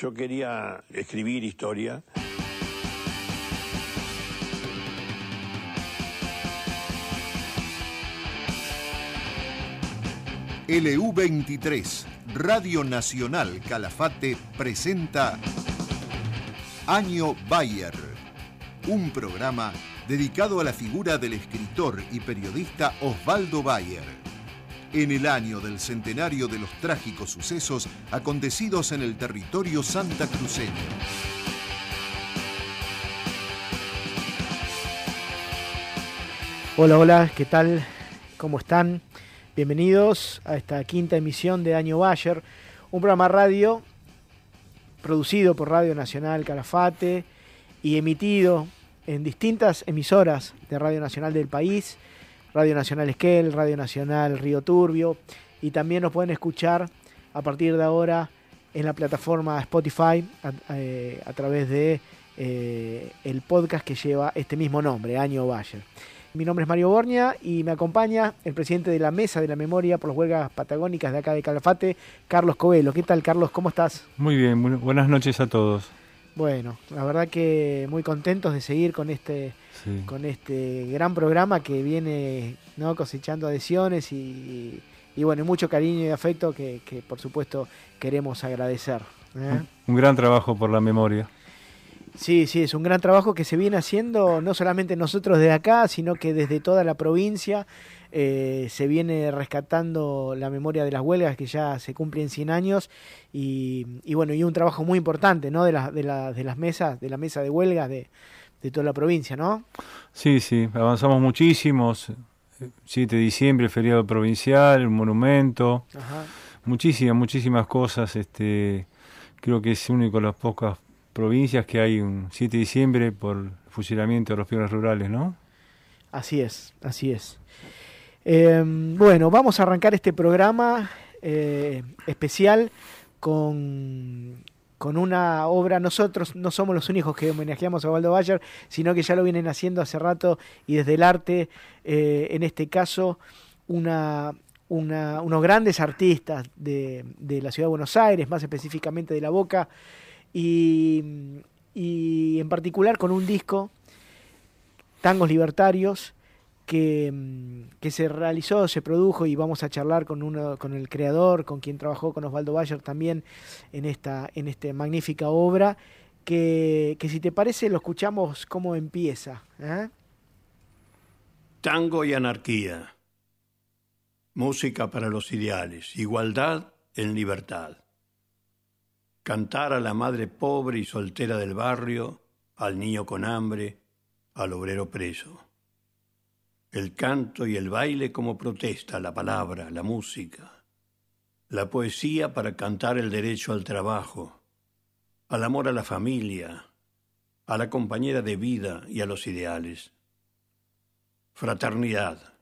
Yo quería escribir historia. LU23, Radio Nacional Calafate, presenta Año Bayer, un programa dedicado a la figura del escritor y periodista Osvaldo Bayer, en el año del centenario de los trágicos sucesos acontecidos en el territorio santacruceño. Hola, hola, ¿qué tal? ¿Cómo están? Bienvenidos a esta quinta emisión de Año Bayer, un programa radio producido por Radio Nacional Calafate y emitido en distintas emisoras de Radio Nacional del país, Radio Nacional Esquel, Radio Nacional Río Turbio, y también nos pueden escuchar a partir de ahora en la plataforma Spotify a, eh, través de eh, el podcast que lleva este mismo nombre, Año Bayer. Mi nombre es Mario Borña y me acompaña el presidente de la Mesa de la Memoria por las Huelgas Patagónicas de acá de Calafate, Carlos Covelo. ¿Qué tal, Carlos? ¿Cómo estás? Muy bien, bu- buenas noches a todos. Bueno, la verdad que muy contentos de seguir con este, Sí. con este gran programa que viene ¿no? cosechando adhesiones y, y bueno, mucho cariño y afecto que, que, por supuesto queremos agradecer. ¿eh? Un gran trabajo por la memoria. Sí, sí, es un gran trabajo que se viene haciendo no solamente nosotros desde acá, sino que desde toda la provincia eh, se viene rescatando la memoria de las huelgas que ya se cumplen 100 años y, y bueno, y un trabajo muy importante, ¿no? De, la- de, la- de las mesas, de la mesa de huelgas de, de toda la provincia, ¿no? Sí, sí, avanzamos muchísimo. 7 de diciembre, feriado provincial, un monumento, Ajá. muchísimas, muchísimas cosas. Este, creo que es único de las pocas provincias que hay un 7 de diciembre por fusilamiento de los peones rurales, ¿no? Así es, así es. Eh, bueno, vamos a arrancar este programa eh, especial con, con una obra. Nosotros no somos los únicos que homenajeamos a Waldo Bayer, sino que ya lo vienen haciendo hace rato y desde el arte, eh, en este caso, una- unos grandes artistas de, de la ciudad de Buenos Aires, más específicamente de La Boca, y, y en particular con un disco, Tangos Libertarios, que, mm, que se realizó, se produjo y vamos a charlar con uno, con el creador, con quien trabajó con Osvaldo Bayer también en esta, en magnífica obra, que, que si te parece lo escuchamos cómo empieza. ¿eh? Tango y anarquía. Música para los ideales. Igualdad en libertad. Cantar a la madre pobre y soltera del barrio, al niño con hambre, al obrero preso. El canto y el baile como protesta, la palabra, la música. La poesía para cantar el derecho al trabajo, al amor a la familia, a la compañera de vida y a los ideales. Fraternidad.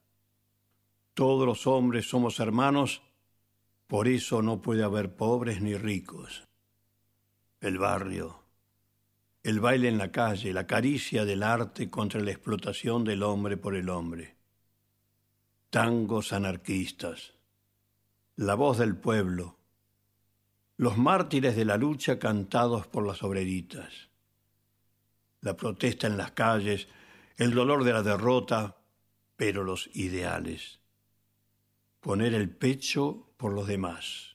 Todos los hombres somos hermanos, por eso no puede haber pobres ni ricos. El barrio, el baile en la calle, la caricia del arte contra la explotación del hombre por el hombre. Tangos anarquistas, la voz del pueblo, los mártires de la lucha cantados por las obreritas, la protesta en las calles, el dolor de la derrota, pero los ideales. Poner el pecho por los demás,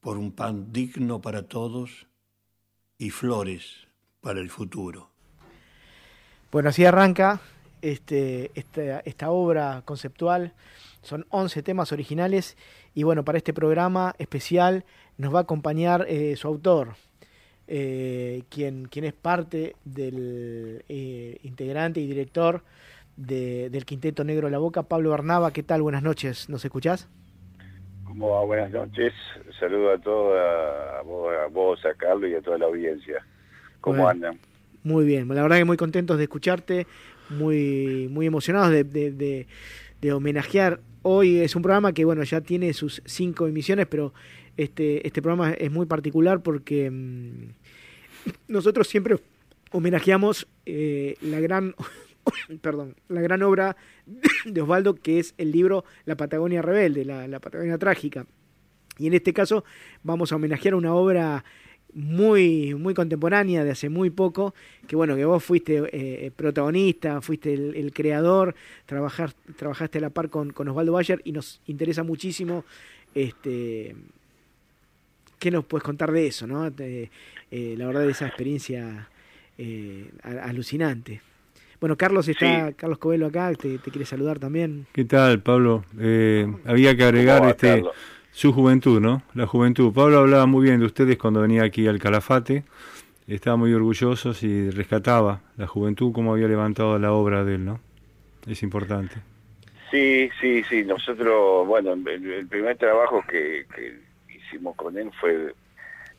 por un pan digno para todos y flores para el futuro. Bueno, así arranca este, esta, esta obra conceptual. Son 11 temas originales y bueno, para este programa especial nos va a acompañar eh, su autor, eh, quien, quien es parte del eh, integrante y director de- del Quinteto Negro de la Boca, Pablo Bernaba. ¿Qué tal? Buenas noches, ¿nos escuchás? ¿Cómo va? Buenas noches. Saludo a todos, a vos, a, vos, a Carlos y a toda la audiencia. ¿Cómo Bueno. andan? Muy bien, la verdad que muy contentos de escucharte, muy, muy emocionados de, de- de- de homenajear. Hoy es un programa que bueno ya tiene sus cinco emisiones, pero este, este programa es muy particular porque mm, nosotros siempre homenajeamos eh, la gran perdón, la gran obra de Osvaldo que es el libro La Patagonia Rebelde, la, la Patagonia Trágica. Y en este caso vamos a homenajear una obra muy, muy contemporánea, de hace muy poco, que bueno, que vos fuiste eh, protagonista, fuiste el, creador, trabajar, trabajaste a la par con, con Osvaldo Bayer y nos interesa muchísimo este ¿qué nos puedes contar de eso, no? Eh, la verdad de esa experiencia eh, alucinante. Bueno, Carlos está, Carlos Covelo acá, te, quiere saludar también. ¿Qué tal, Pablo? había que agregar este su juventud, ¿no? La juventud. Pablo hablaba muy bien de ustedes cuando venía aquí al Calafate. Estaba muy orgulloso y rescataba la juventud como había levantado la obra de él, ¿no? Es importante. Sí, sí, sí. Nosotros, bueno, el, primer trabajo que, hicimos con él fue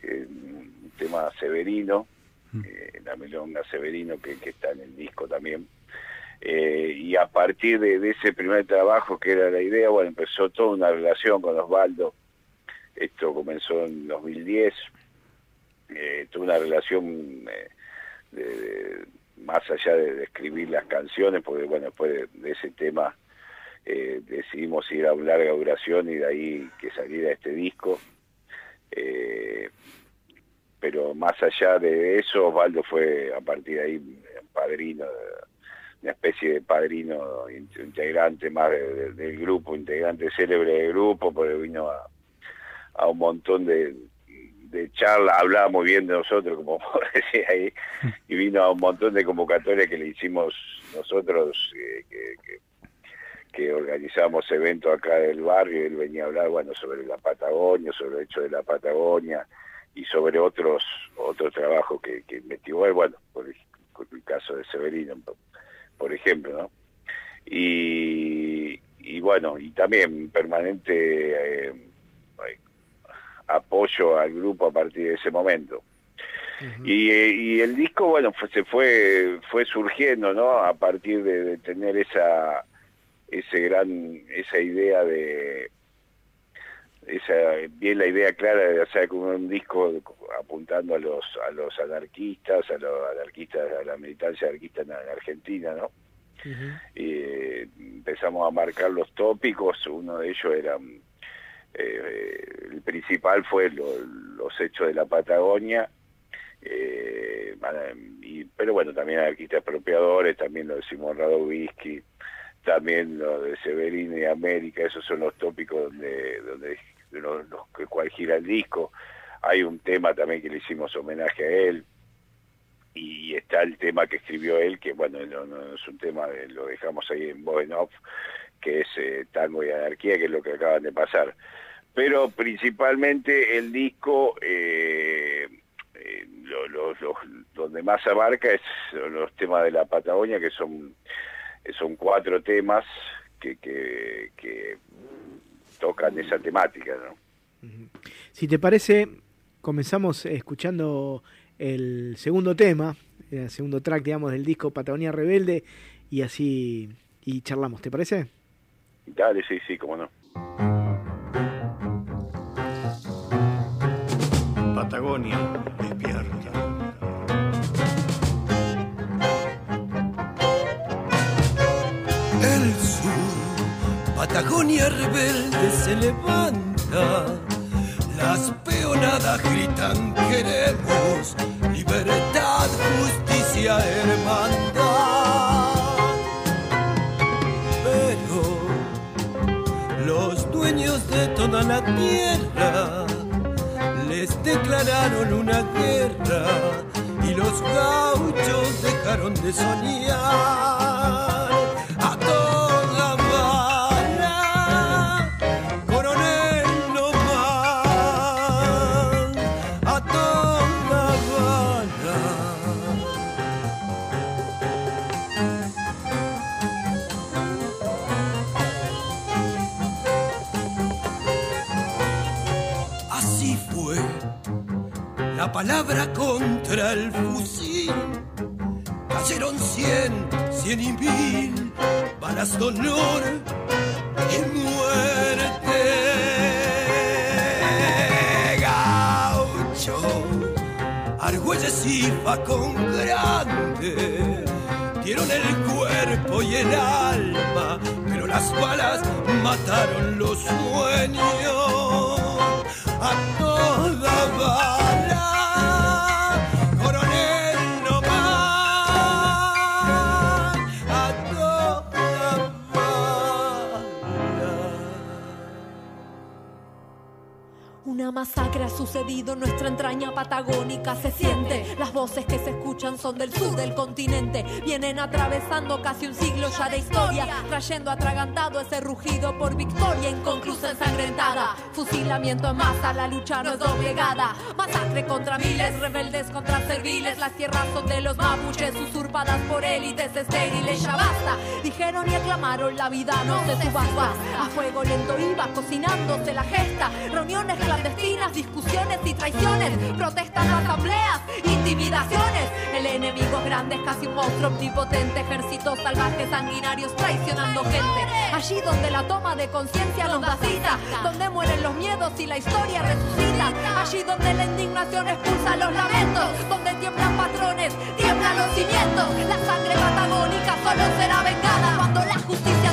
eh, un tema Severino, mm. eh, la melonga Severino que, que está en el disco también. Eh, y a partir de, ese primer trabajo que era la idea, bueno, empezó toda una relación con Osvaldo. Esto comenzó en 2010, eh, toda una relación eh, más allá de, escribir las canciones, porque bueno, después de, ese tema decidimos ir a una larga duración y de ahí que saliera este disco. pero más allá de eso, Osvaldo fue a partir de ahí padrino de una especie de padrino integrante más del grupo, integrante célebre del grupo, porque vino a, un montón de, de charlas, hablaba muy bien de nosotros, como decía ahí, y vino a un montón de convocatorias que le hicimos nosotros, eh, que, que, organizamos eventos acá del barrio, él venía a hablar, bueno, sobre la Patagonia, sobre el hecho de la Patagonia, y sobre otros otros trabajos que, que investigó él, bueno, por el, por el caso de Severino, por ejemplo, ¿no? Y, bueno, y también permanente eh, apoyo al grupo a partir de ese momento. y, el disco, bueno, se fue fue surgiendo, ¿no? A partir de, tener esa ese gran esa idea de esa bien la idea clara de hacer como un disco apuntando a los a los anarquistas a los anarquistas a la militancia anarquista en, Argentina no y eh, empezamos a marcar los tópicos uno de ellos era eh, el principal fue los hechos de la Patagonia eh, y, pero bueno también anarquistas expropiadores también lo de Simón Radovisky también lo de Severino y América, esos son los tópicos donde, donde los, los que cual gira el disco. Hay un tema también que le hicimos homenaje a él y está el tema que escribió él, que bueno, no, es un tema, lo dejamos ahí en voz que es eh, Tango y Anarquía, que es lo que acaban de pasar. Pero principalmente el disco, eh, eh donde más abarca es los temas de la Patagonia, que son, son cuatro temas que, que tocan esa temática. ¿no? Si te parece, comenzamos escuchando el segundo tema, el segundo track, digamos, del disco Patagonia Rebelde, y así y charlamos, ¿te parece? Dale, sí, sí, cómo no. Patagonia, despierta. Patagonia rebelde se levanta las peonadas gritan queremos libertad, justicia, hermandad. Pero los dueños de toda la tierra les declararon una guerra y los gauchos dejaron de soñar. Palabra contra el fusil. Cayeron cien, cien y mil balas de honor y muerte. Gaucho, Argüelles y con grande dieron el cuerpo y el alma, pero las balas mataron los sueños a toda. Masacre ha sucedido, nuestra entraña patagónica se siente. Las voces que se escuchan son del sur del continente. Vienen atravesando casi un siglo ya de historia, trayendo atragantado ese rugido por victoria inconclusa ensangrentada. Fusilamiento en masa, la lucha no es doblegada. Masacre contra miles, rebeldes contra serviles. Las tierras son de los mapuches, usurpadas por élites estériles. Ya basta, dijeron y aclamaron la vida no se subasta. A fuego lento iba cocinándose la gesta. Reuniones clandestinas, discusiones y traiciones. Protestas, asambleas, intimidaciones. El enemigo grande es casi un monstruo omnipotente. Ejércitos salvajes, sanguinarios, traicionando gente. Allí donde la toma de conciencia nos da cita. Donde mueren los miedos y la historia resucita. Allí donde la indignación expulsa los lamentos. Donde tiemblan patrones, tiemblan los cimientos. La sangre patagónica solo será vengada cuando la justicia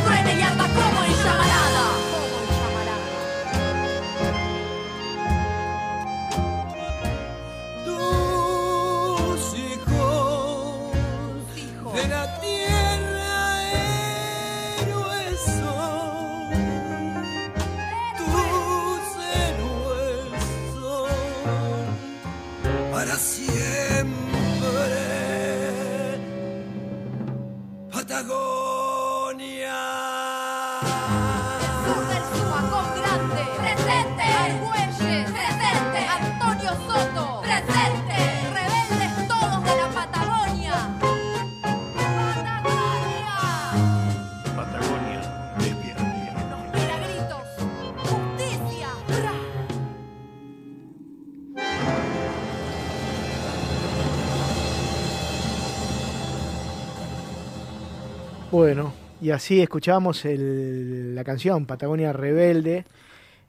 y así escuchamos el- la canción Patagonia Rebelde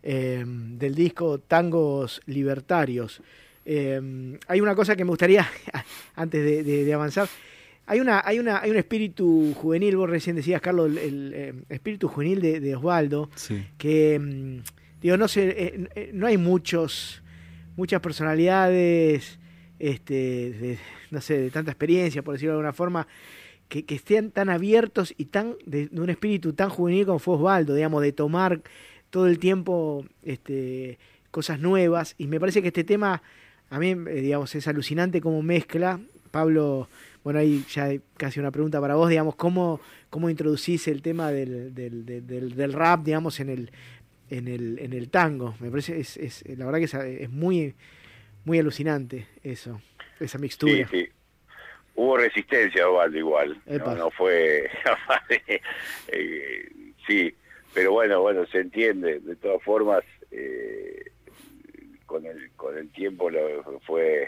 eh, del disco Tangos Libertarios. Eh, hay una cosa que me gustaría, antes de, de- de avanzar, hay, una, hay, una, hay un espíritu juvenil, vos recién decías, Carlos, el, el, eh, espíritu juvenil de, de Osvaldo, Sí. que, mm, digo, no sé, eh, eh, no hay muchos, muchas personalidades, este, de, no sé, de tanta experiencia, por decirlo de alguna forma, que, estén tan abiertos y tan de, un espíritu tan juvenil como fue Osvaldo, digamos, de tomar todo el tiempo este, cosas nuevas. Y me parece que este tema, a mí, eh, digamos, es alucinante como mezcla. Pablo, bueno, ahí ya hay casi una pregunta para vos, digamos, ¿cómo, cómo introducís el tema del, del, del, rap, digamos, en el, en el, en el tango? Me parece, es, es, la verdad que es, es muy, muy alucinante eso, esa Sí, mixtura. sí. Hubo resistencia, Osvaldo, igual. No, no fue. eh, sí, pero bueno, bueno, se entiende. De todas formas, eh, con el con el tiempo lo fue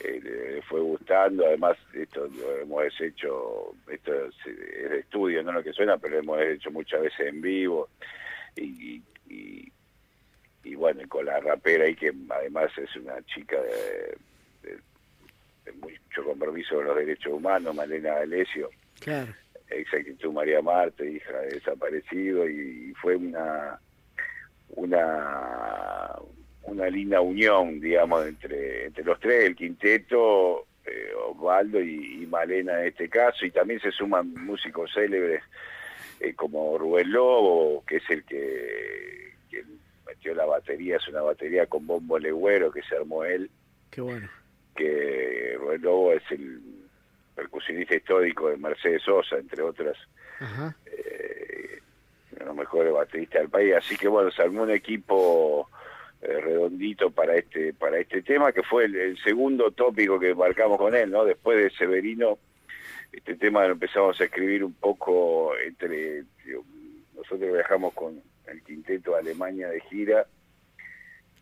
eh, fue gustando. Además, esto lo hemos hecho, esto es, de estudio, no lo que suena, pero lo hemos hecho muchas veces en vivo. Y, y, y bueno, con la rapera ahí, que además es una chica de mucho compromiso con los derechos humanos, Malena Alesio, Claro. exactitud María Marte, hija de desaparecido, y, y fue una una una linda unión, digamos, entre, entre los tres, el quinteto, eh, Osvaldo y, y Malena en este caso, y también se suman músicos célebres eh, como Rubén Lobo, que es el que, que metió la batería, es una batería con bombo legüero que se armó él, Qué bueno. Que Rubén Lobo es el percusionista histórico de Mercedes Sosa, entre otras, Ajá. eh, uno de los mejores bateristas del país. Así que bueno, se armó un equipo eh, redondito para este para este tema, que fue el, el segundo tópico que marcamos con él, ¿no? Después de Severino, este tema lo empezamos a escribir un poco entre... nosotros viajamos con el quinteto a Alemania de gira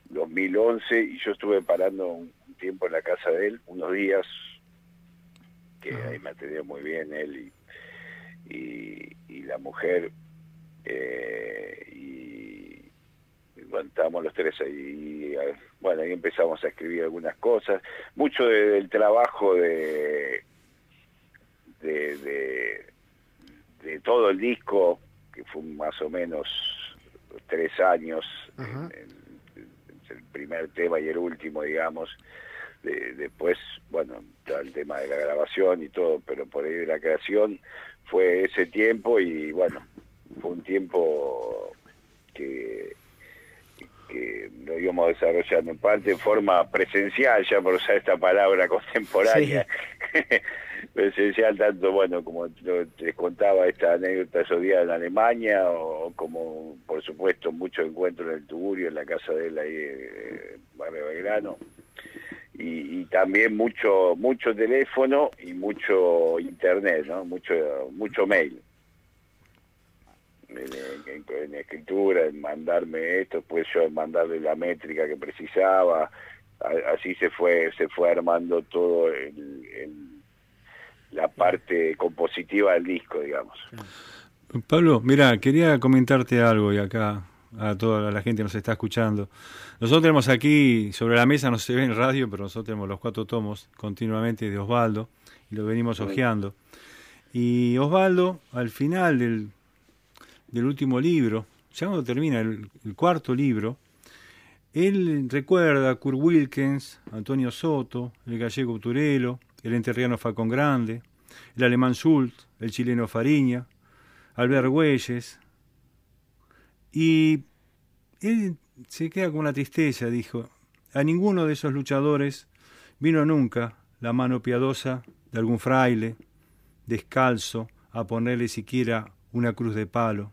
2011 y yo estuve parando un tiempo en la casa de él, unos días, que ahí me atendió muy bien él y, y, y la mujer, eh, y, y bueno, estábamos los tres ahí, y, bueno, ahí empezamos a escribir algunas cosas, mucho de- del trabajo de, de, de, de todo el disco, que fue más o menos tres años, Ajá. en- en- entre el primer tema y el último, digamos, de- después, bueno, está el tema de la grabación y todo, pero por ahí de la creación fue ese tiempo y bueno, fue un tiempo que, que lo íbamos desarrollando. En parte en forma presencial, ya por usar esta palabra contemporánea, presencial tanto, bueno, como te contaba esta anécdota esos días en Alemania, o como, por supuesto, muchos encuentros en el Tugurio, en la casa de él ahí, en Barrio Belgrano, y, también mucho mucho teléfono y mucho internet, ¿no? Mucho, mucho mail en, escritura, en mandarme esto, pues yo mandarle la métrica que precisaba, así se fue se fue armando todo la parte compositiva del disco, digamos. Pablo, mira, quería comentarte algo y acá a toda la gente que nos está escuchando. Nosotros tenemos aquí sobre la mesa, no se ve en radio, pero nosotros tenemos los cuatro tomos continuamente de Osvaldo y lo venimos hojeando. Y Osvaldo, al final del del último libro, ya cuando termina el, cuarto libro, él recuerda a Kurt Wilkins, Antonio Soto, el gallego Turelo, el enterriano Facón Grande, el alemán Schult, el chileno Fariña, Albert Güelles, y él se queda con una tristeza, dijo, a ninguno de esos luchadores vino nunca la mano piadosa de algún fraile, descalzo, a ponerle siquiera una cruz de palo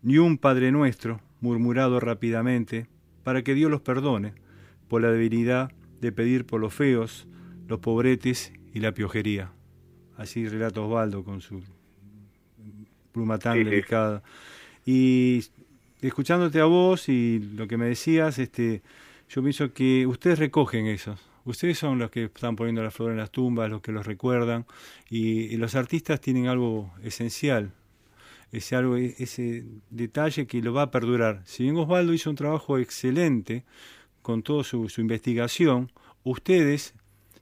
ni un Padre Nuestro, murmurado rápidamente, para que Dios los perdone, por la debilidad de pedir por los feos, los pobretes y la piojería. Así relata Osvaldo con su pluma tan delicada. Y escuchándote a vos y lo que me decías, este, yo pienso que ustedes recogen eso. Ustedes son los que están poniendo la flor en las tumbas, los que los recuerdan, y los artistas tienen algo esencial ese, algo, ese detalle que lo va a perdurar. Si bien Osvaldo hizo un trabajo excelente con toda su, investigación, ustedes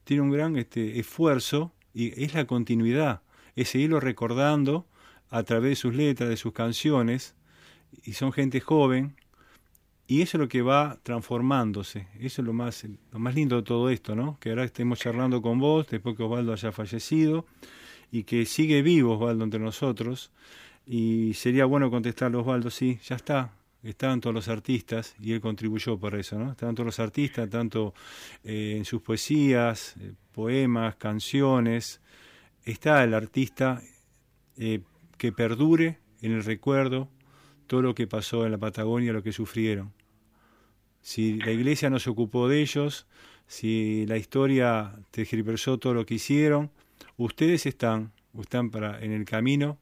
tienen un gran este, esfuerzo y es la continuidad, es seguirlo recordando a través de sus letras, de sus canciones, y son gente joven, y eso es lo que va transformándose. Eso es lo más, lo más lindo de todo esto, ¿no? Que ahora estemos charlando con vos, después que Osvaldo haya fallecido, y que sigue vivo Osvaldo entre nosotros, y sería bueno contestarle Osvaldo, sí, ya está, estaban todos los artistas y él contribuyó por eso, ¿no? Estaban todos los artistas, tanto eh, en sus poesías, eh, poemas, canciones. Está el artista eh, que perdure en el recuerdo todo lo que pasó en la Patagonia, lo que sufrieron. Si la iglesia no se ocupó de ellos, si la historia tergiversó todo lo que hicieron, ustedes están, están para, en el camino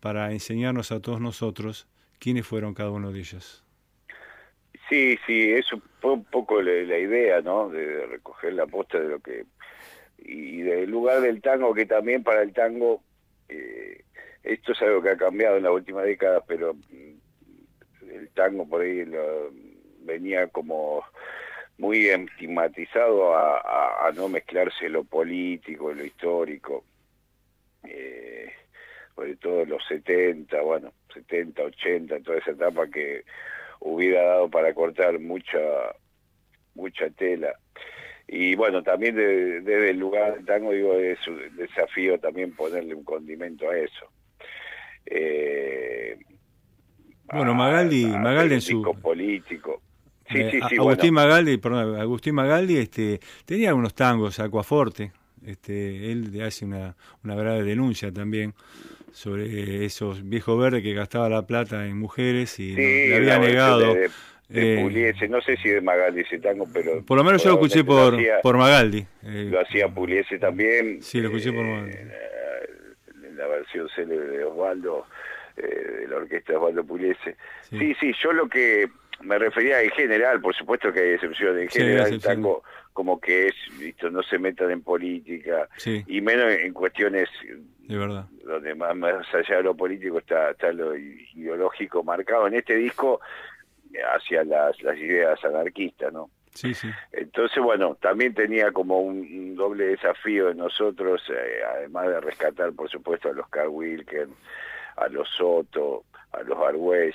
para enseñarnos a todos nosotros quiénes fueron cada uno de ellos. Sí, sí, eso fue un poco la, idea, ¿no? De, recoger la posta de lo que... Y del lugar del tango, que también para el tango, eh, esto es algo que ha cambiado en la última década, pero mm, el tango por ahí venía como muy estigmatizado a, no mezclarse lo político, lo histórico. Eh, sobre todo los 70, bueno, 70, 80, toda esa etapa que hubiera dado para cortar mucha mucha tela. Y bueno, también desde el lugar del tango, digo, es un desafío también ponerle un condimento a eso. Eh, bueno, Magaldi, Magaldi en su... político. Sí, sí, sí, Agustín Magaldi, perdón, Agustín Magaldi este, tenía unos tangos, Acuaforte, este, él hace una, una grave denuncia también sobre esos viejos verdes que gastaba la plata en mujeres y le había negado. De, eh, no sé si de Magaldi ese tango, pero... Por lo menos yo lo escuché por, por Magaldi. Eh, lo hacía Puliese también. Sí, lo escuché por Magaldi. La, versión célebre de Osvaldo, eh, de la orquesta de Osvaldo Puliese. Sí. sí, yo lo que me refería en general, por supuesto que hay excepciones, en general el tango como que es, visto, no se metan en política, y menos en cuestiones de verdad. donde más, más allá de lo político está, está lo ideológico marcado en este disco hacia las, las ideas anarquistas, ¿no? Sí, sí. Entonces, bueno, también tenía como un, doble desafío de nosotros, eh, además de rescatar, por supuesto, a los Carl Wilken, a los Soto, a los Argüelles,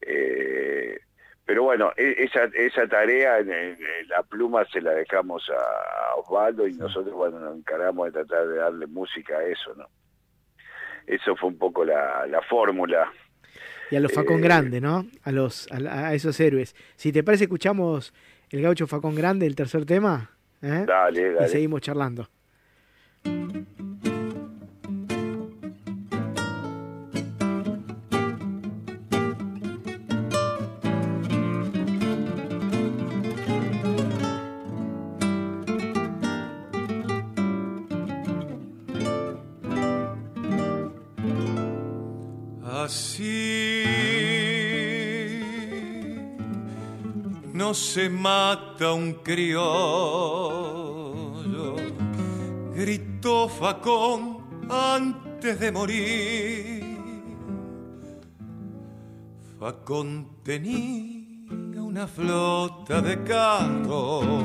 eh, pero bueno, e, esa, esa tarea, la pluma se la dejamos a, Osvaldo y nosotros, bueno, nos encargamos de tratar de darle música a eso, ¿no? Eso fue un poco la, la fórmula. Y a los Facón Grande, ¿no? A, los, a, esos héroes. Si te parece, escuchamos el gaucho Facón Grande, el tercer tema. ¿eh? Dale, dale. Y seguimos charlando. No se mata un criollo, gritó Facón antes de morir. Facón tenía una flota de carros,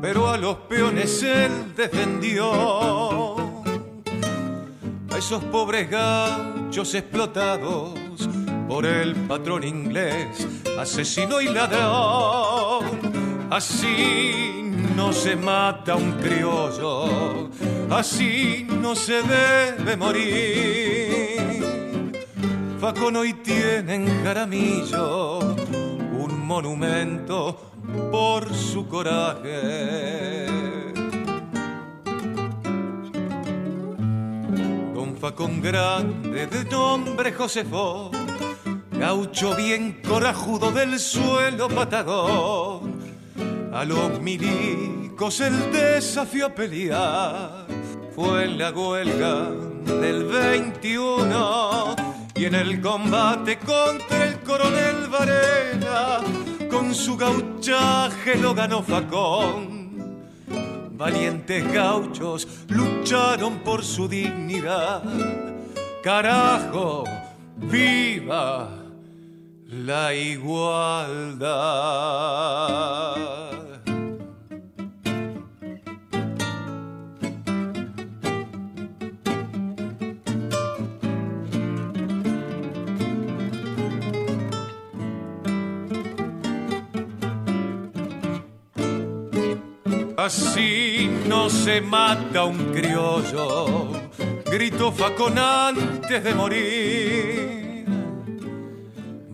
pero a los peones él defendió. A esos pobres gauchos explotados por el patrón inglés, asesino y ladrón. Así no se mata un criollo, así no se debe morir. Facón hoy tiene en Jaramillo un monumento por su coraje. Don Facón grande de nombre Josefo gaucho bien corajudo del suelo patagón. A los milicos el desafío a pelear fue en la huelga del 21 y en el combate contra el coronel Varela con su gauchaje lo ganó Facón. Valientes gauchos lucharon por su dignidad. Carajo, viva la igualdad. Así no se mata un criollo, gritó Facón antes de morir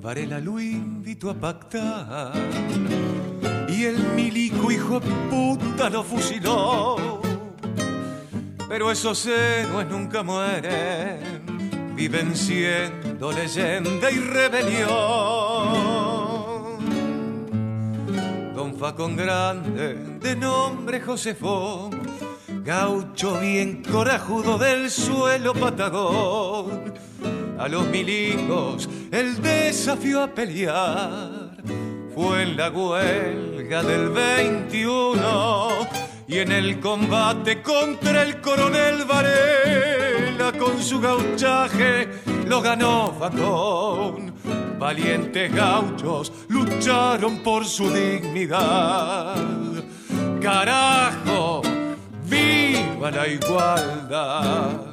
Varela lo invitó a pactar y el milico hijo de puta lo fusiló. Pero esos héroes nunca mueren, viven siendo leyenda y rebelión. Don Facón Grande, de nombre Josefón, gaucho bien corajudo del suelo patagón a los milicos el desafío a pelear. Fue en la huelga del 21 y en el combate contra el coronel Varela con su gauchaje lo ganó Facón. Valientes gauchos lucharon por su dignidad. Carajo, viva la igualdad.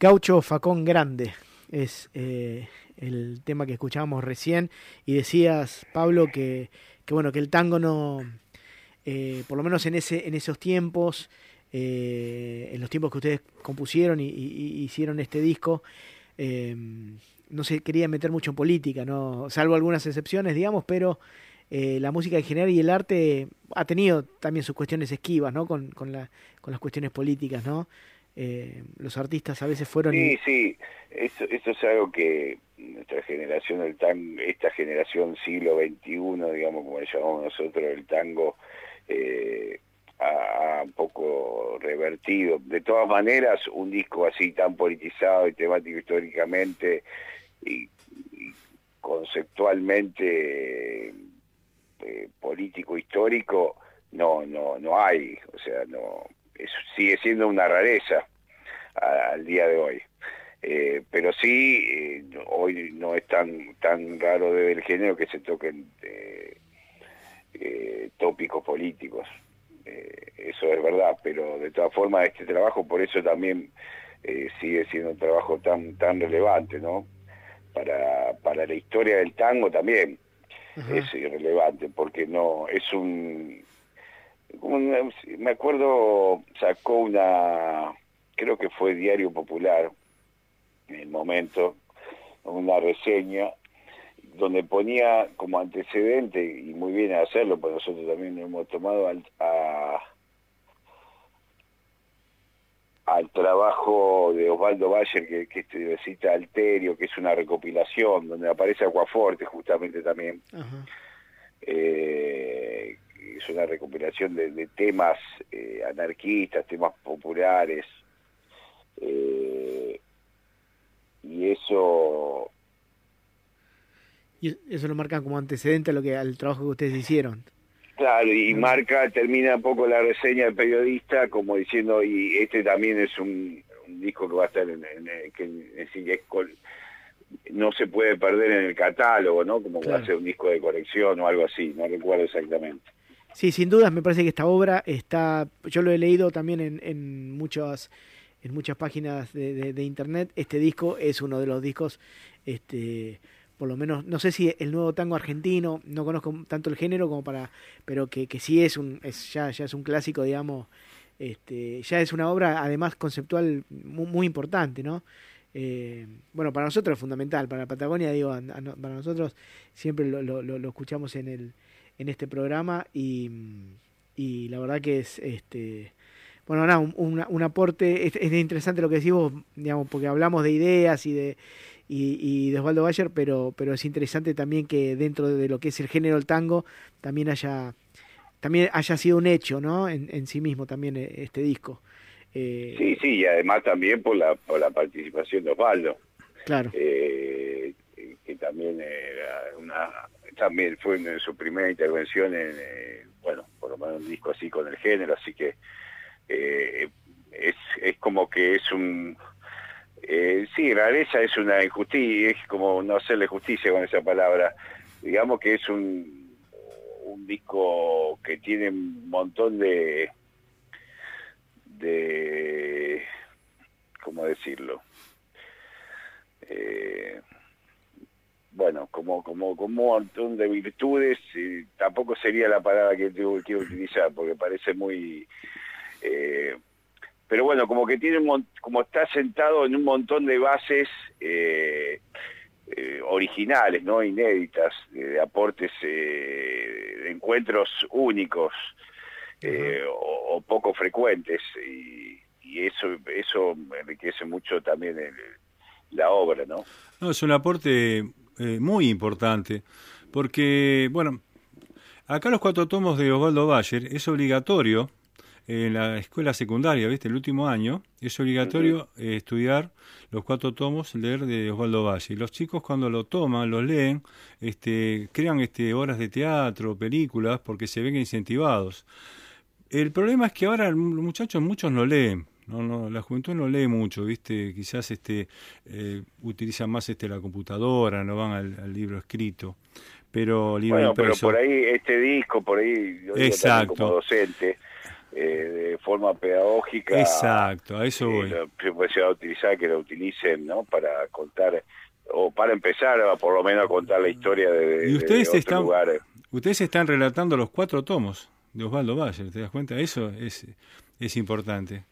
Gaucho Facón Grande es eh, el tema que escuchábamos recién y decías, Pablo, que, bueno, que el tango no, eh, por lo menos en, ese, en esos tiempos, eh, en los tiempos que ustedes compusieron y, hicieron este disco, no se quería meter mucho en política, ¿no? salvo algunas excepciones, digamos, pero la música en general y el arte ha tenido también sus cuestiones esquivas, ¿no? Con, con, con las cuestiones políticas, ¿no? Eh, los artistas a veces fueron... Sí, sí, eso, eso es algo que nuestra generación, el tango, esta generación siglo XXI, digamos, como le llamamos nosotros, el tango, eh, ha, un poco revertido. De todas maneras, un disco así tan politizado y temático históricamente y, conceptualmente eh, político histórico no no no hay o sea no sigue siendo una rareza al día de hoy. Eh, pero sí, eh, hoy no es tan tan raro de ver el género que se toquen eh, tópicos políticos. eso es verdad, pero de todas formas este trabajo por eso también sigue siendo un trabajo tan tan relevante, ¿no? Para, para la historia del tango también es irrelevante, porque no es un me acuerdo, sacó una, creo que fue Diario Popular, en el momento, una reseña donde ponía como antecedente, y muy bien hacerlo, pues nosotros también lo hemos tomado al, al trabajo de Osvaldo Bayer, que, que este cita Alterio, que es una recopilación, donde aparece Aguaforte justamente también. Eh, es una recopilación de, temas eh, anarquistas, temas populares, eh, y eso y eso lo marcan como antecedente a lo que al trabajo que ustedes hicieron. Claro, y marca, termina un poco la reseña del periodista como diciendo, y este también es un, disco que va a estar en, que no se puede perder en el catálogo, ¿no? Como va a ser un disco de colección o algo así, no recuerdo exactamente. Sí, sin dudas me parece que esta obra está, yo lo he leído también en, en muchas en muchas páginas de, de internet. Este disco es uno de los discos este por lo menos, no sé si el nuevo tango argentino, no conozco tanto el género como para, pero que, que sí es un, es, ya, ya es un clásico, digamos, este, ya es una obra además conceptual muy, importante, ¿no? Eh, bueno, para nosotros es fundamental, para Patagonia, digo, para nosotros siempre lo, lo, escuchamos en, el, en este programa y, y la verdad que es, este, bueno, nada, un, un, aporte, es, es, interesante lo que decimos, digamos, porque hablamos de ideas y de, y, y de Osvaldo Bayer, pero, pero es interesante también que dentro de lo que es el género del tango también haya, también haya sido un hecho, ¿no? En, en sí mismo también eh, este disco. Eh, sí, sí, y además también por la, por la participación de Osvaldo. Claro. Eh, que también era una, también fue en su primera intervención en, bueno, por lo menos un disco así con el género, así que es, es como que es un, eh, sí, rareza es una injusticia, es como no hacerle justicia con esa palabra. Digamos que es un, un disco que tiene un montón de, de ¿cómo decirlo? Eh, bueno, como, como, como un montón de virtudes, y tampoco sería la palabra que quiero utilizar, porque parece muy... Eh, pero bueno, como que tiene como está sentado en un montón de bases eh, eh, originales, no inéditas, de aportes, eh, de encuentros únicos o, poco frecuentes y, eso eso enriquece mucho también la obra, ¿no? No, es un aporte muy importante porque bueno, acá los cuatro tomos de Osvaldo Bayer es obligatorio en la escuela secundaria, ¿viste? El último año, es obligatorio eh, estudiar los cuatro tomos, leer de Osvaldo Valle. Y los chicos cuando lo toman, lo leen, este, crean este, obras de teatro, películas, porque se ven incentivados. El problema es que ahora los muchachos muchos no leen, no, no, la juventud no lee mucho, viste, quizás este eh, utilizan más este la computadora, no van al, libro escrito, pero libro bueno, pero por ahí este disco, por ahí yo Exacto. como docente, eh, de forma pedagógica. Exacto, a eso voy. se va a utilizar, que lo utilicen, ¿no? Para contar, o para empezar, por lo menos a contar la historia de, ¿Y ustedes están, Ustedes están relatando los cuatro tomos de Osvaldo Valle, ¿te das cuenta? Eso es, es importante.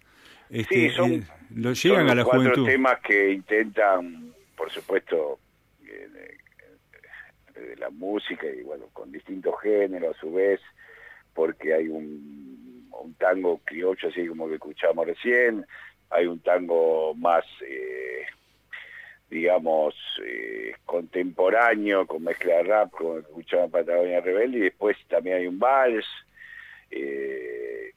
Este, sí, son, eh, lo llegan a la cuatro temas que intentan, por supuesto, eh, de la música y bueno, con distintos géneros a su vez, porque hay un un tango criollo así como que escuchamos recién, hay un tango más, eh, digamos, eh, contemporáneo, con mezcla de rap, como escuchamos Patagonia Rebelde, y después también hay un vals, eh,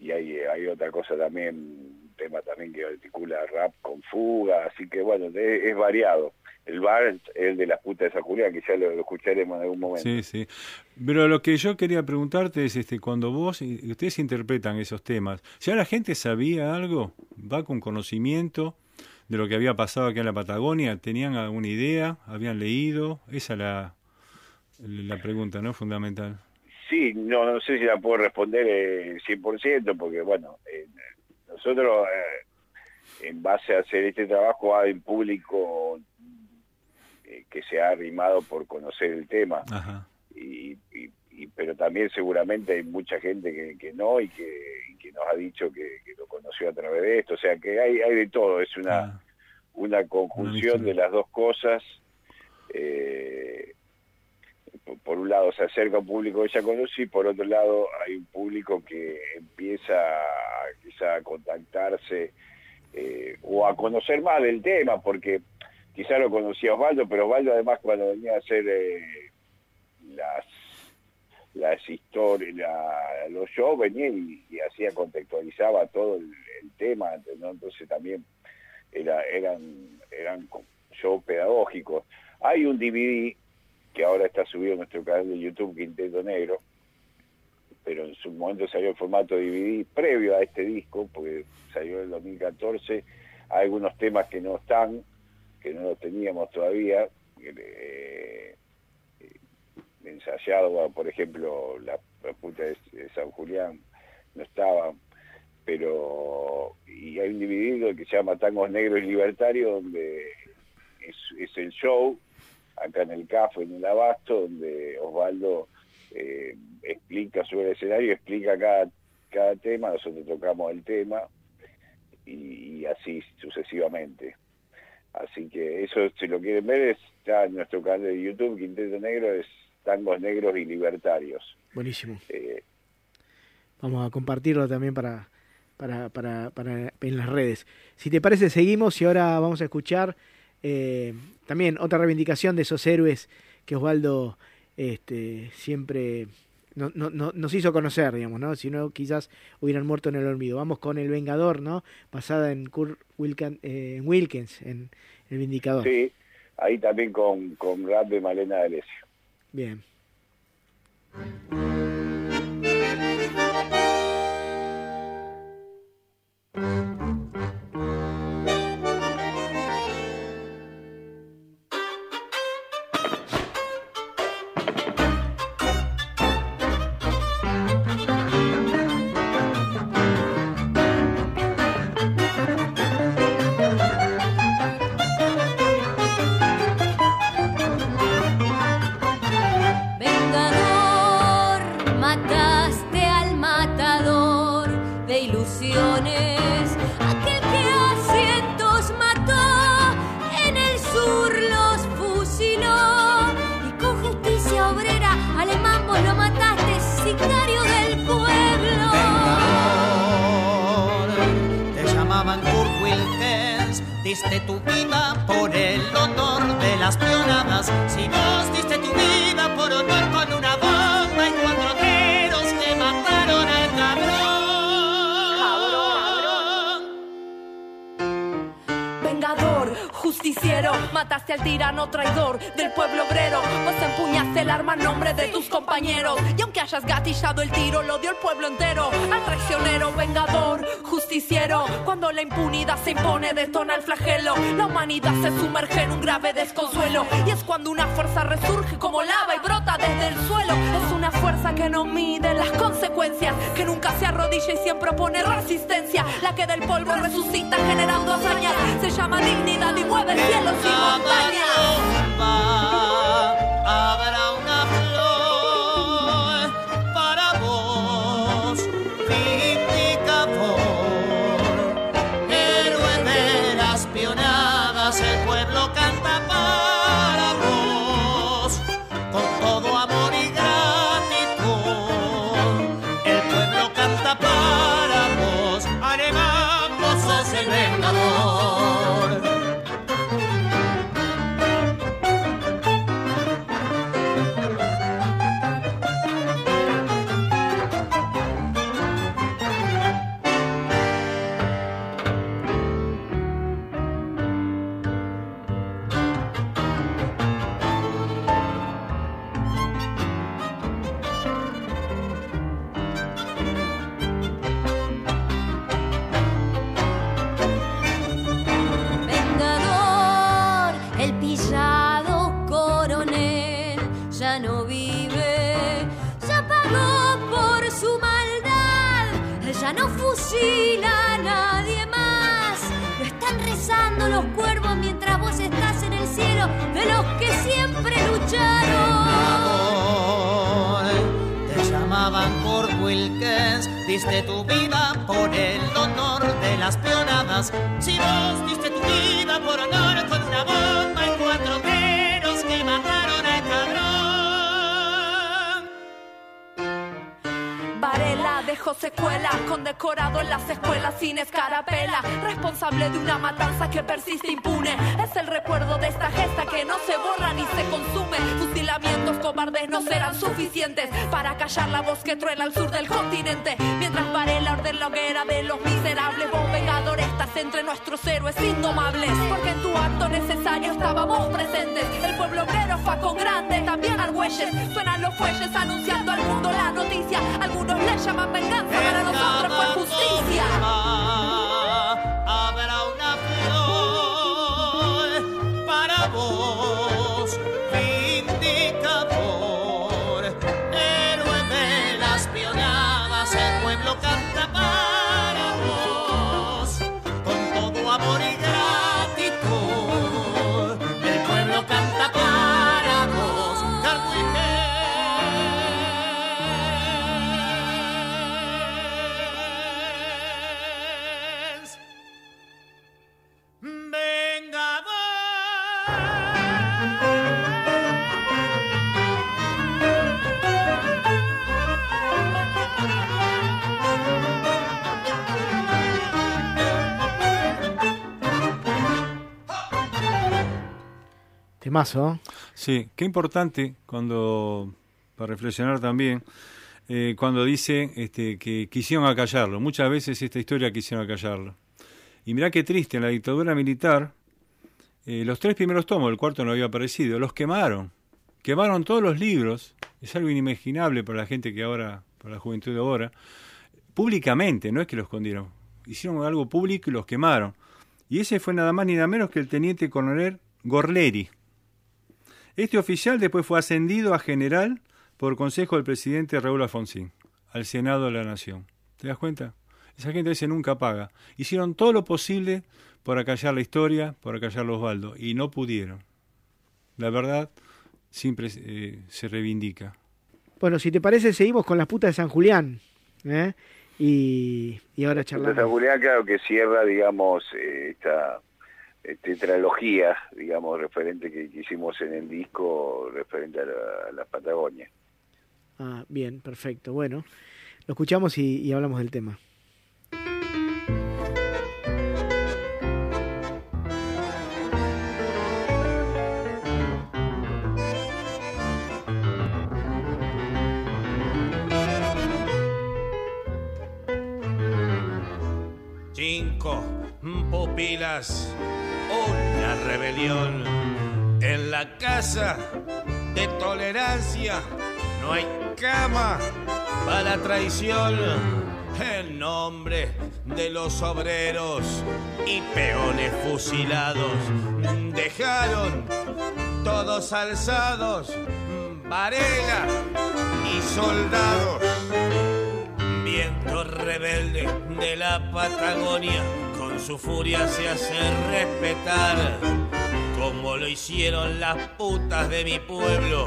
y hay, otra cosa también, tema también que articula rap con fuga, así que bueno, es variado el bar el de las putas de Julián, que ya lo, escucharemos en algún momento. Sí, sí. Pero lo que yo quería preguntarte es, este, cuando vos, ustedes interpretan esos temas, ¿ya la gente sabía algo? ¿Va con conocimiento de lo que había pasado aquí en la Patagonia? ¿Tenían alguna idea? ¿Habían leído? Esa es la, la pregunta, ¿no? Fundamental. Sí, no, no sé si la puedo responder eh, 100%, porque bueno, eh, nosotros... Eh, en base a hacer este trabajo hay un público eh, que se ha arrimado por conocer el tema. Y, pero también seguramente hay mucha gente que, no y que, nos ha dicho que, lo conoció a través de esto. O sea que hay, hay de todo. Es una, una conjunción de las dos cosas. Eh, por un lado se acerca a un público que ya conoce y por otro lado hay un público que empieza quizá a contactarse eh, o a conocer más del tema, porque quizá lo conocía Osvaldo, pero Osvaldo además cuando venía a hacer eh, las las historias, los shows venía y, hacía, contextualizaba todo el, tema, entonces también era, eran, eran shows pedagógicos. Hay un DVD que ahora está subido en nuestro canal de YouTube, Quinteto Negro, pero en su momento salió en formato DVD previo a este disco, porque salió en el 2014. Hay algunos temas que no están, que no los teníamos todavía, eh, ensayado, por ejemplo, la, puta de, San Julián, no estaba, pero y hay un DVD que se llama Tangos Negros y Libertarios, donde es el show acá en el CAF, en el Abasto, donde Osvaldo eh, explica sobre el escenario, explica cada, cada tema, nosotros tocamos el tema y, así sucesivamente. Así que eso, si lo quieren ver, está en nuestro canal de YouTube, Quinteto Negro, es Tangos Negros y Libertarios. Buenísimo. Eh, Vamos a compartirlo también para, para, para, para en las redes. Si te parece, seguimos y ahora vamos a escuchar eh, también otra reivindicación de esos héroes que Osvaldo este, siempre no, no, nos hizo conocer, digamos, ¿no? Si no, quizás hubieran muerto en el olvido. Vamos con El Vengador, ¿no? Basada en Kurt eh, en Wilkins, en El Vindicador. Sí, ahí también con, con rap de Malena D'Alessio. Bien. Detona el flagelo. La humanidad se sumerge en un grave desconsuelo. Y es cuando una fuerza resurge como lava y brota desde el suelo. Es una fuerza que no mide las consecuencias, que nunca se arrodilla y siempre opone resistencia. La que del polvo resucita generando hazañas. Se llama dignidad y mueve cielos y montañas. pueblo sin escarapela. Responsable de una matanza que persiste impune. Es el recuerdo de esta gesta que no se borra ni se consume. Fusilamientos cobardes no serán suficientes para callar la voz que truena al sur del continente. Mientras Varela ordena la hoguera de los miserables, vos vengador estás entre nuestros héroes indomables. Porque en tu acto necesario estábamos presentes. El pueblo obrero fue con grande, también Argüelles. Suenan los fuelles anunciando al mundo la noticia. Algunos le llaman venganza, para nosotros fue justicia. Temazo. Sí, qué importante cuando, para reflexionar también, eh, cuando dice este, que quisieron acallarlo. Muchas veces esta historia quisieron acallarlo. Y mirá qué triste, en la dictadura militar, eh, los tres primeros tomos, el cuarto no había aparecido, los quemaron. Quemaron todos los libros, es algo inimaginable para la gente que ahora, para la juventud de ahora, públicamente, no es que los escondieron. Hicieron algo público y los quemaron. Y ese fue nada más ni nada menos que el teniente coronel Gorleri. Este oficial después fue ascendido a general por consejo del presidente Raúl Alfonsín, al Senado de la Nación. ¿Te das cuenta? Esa gente ese nunca paga. Hicieron todo lo posible por acallar la historia, por acallar los Osvaldo, y no pudieron. La verdad siempre eh, se reivindica. Bueno, si te parece, seguimos con las putas de San Julián. ¿eh? Y, y ahora charlamos. San Julián, claro que cierra, digamos, eh, esta este, tetralogía, digamos, referente que, que hicimos en el disco, referente a la, a la Patagonia. Ah, bien, perfecto. Bueno, lo escuchamos y, y hablamos del tema. Cinco pupilas, una rebelión. En la casa de tolerancia no hay cama para traición. En nombre de los obreros y peones fusilados, dejaron todos alzados, Varela y soldados viento rebelde de la Patagonia, su furia se hace respetar, como lo hicieron las putas de mi pueblo,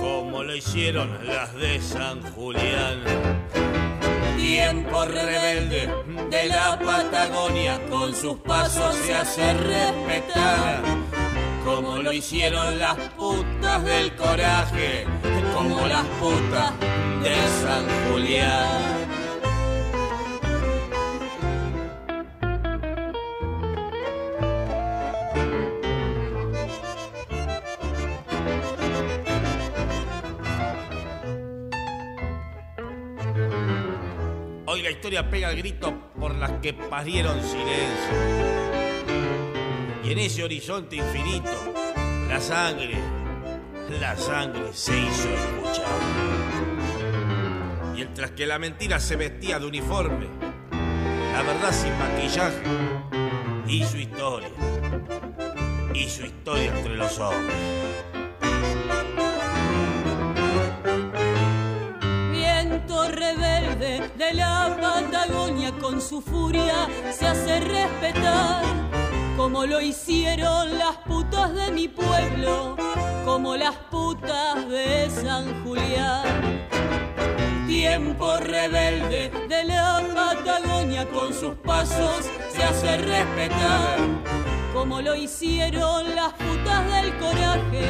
como lo hicieron las de San Julián. Tiempo rebelde de la Patagonia, con sus pasos se hace respetar, como lo hicieron las putas del coraje, como las putas de San Julián. Historia pega el grito por las que parieron silencio. Y en ese horizonte infinito, la sangre, la sangre se hizo escuchar. Mientras que la mentira se vestía de uniforme, la verdad sin maquillaje su historia. Su historia entre los hombres. De la Patagonia con su furia se hace respetar, como lo hicieron las putas de mi pueblo, como las putas de San Julián. Tiempo rebelde de la Patagonia con sus pasos se hace respetar. Como lo hicieron las putas del coraje,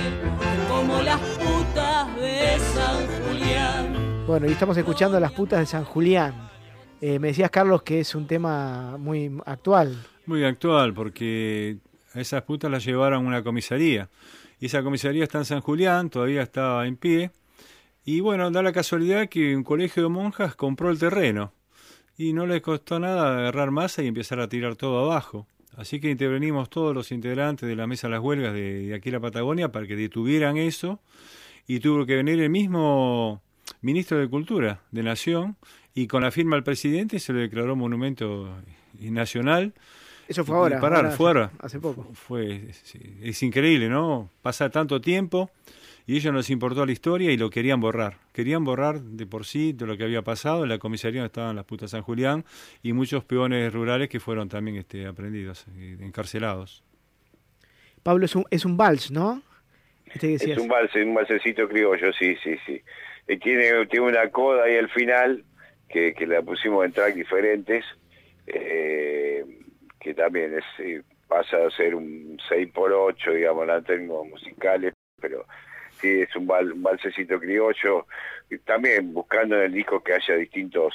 como las putas de San Julián. Bueno, y estamos escuchando las putas de San Julián. Eh, me decías, Carlos, que es un tema muy actual. Muy actual, porque a esas putas las llevaron a una comisaría. Y esa comisaría está en San Julián, todavía está en pie. Y bueno, da la casualidad que un colegio de monjas compró el terreno. Y no les costó nada agarrar masa y empezar a tirar todo abajo. Así que intervenimos todos los integrantes de la mesa de las huelgas de, de aquí la Patagonia para que detuvieran eso. Y tuvo que venir el mismo ministro de Cultura de Nación y con la firma del presidente se le declaró monumento nacional. Eso fue ahora. Parar, fuera. Hace poco. Fue, es, increíble, ¿no? Pasa tanto tiempo y ellos no les importó la historia y lo querían borrar. Querían borrar de por sí de lo que había pasado. En la comisaría estaban las putas San Julián y muchos peones rurales que fueron también este, aprendidos, encarcelados. Pablo, es un, es un vals, ¿no? Este es un vals, un valsecito criollo, sí, sí, sí. Y tiene, tiene una coda ahí al final que, que la pusimos en track diferentes, eh, que también es, pasa a ser un 6x8, digamos, la tengo musicales, pero sí es un, val, valsecito criollo, también buscando en el disco que haya distintos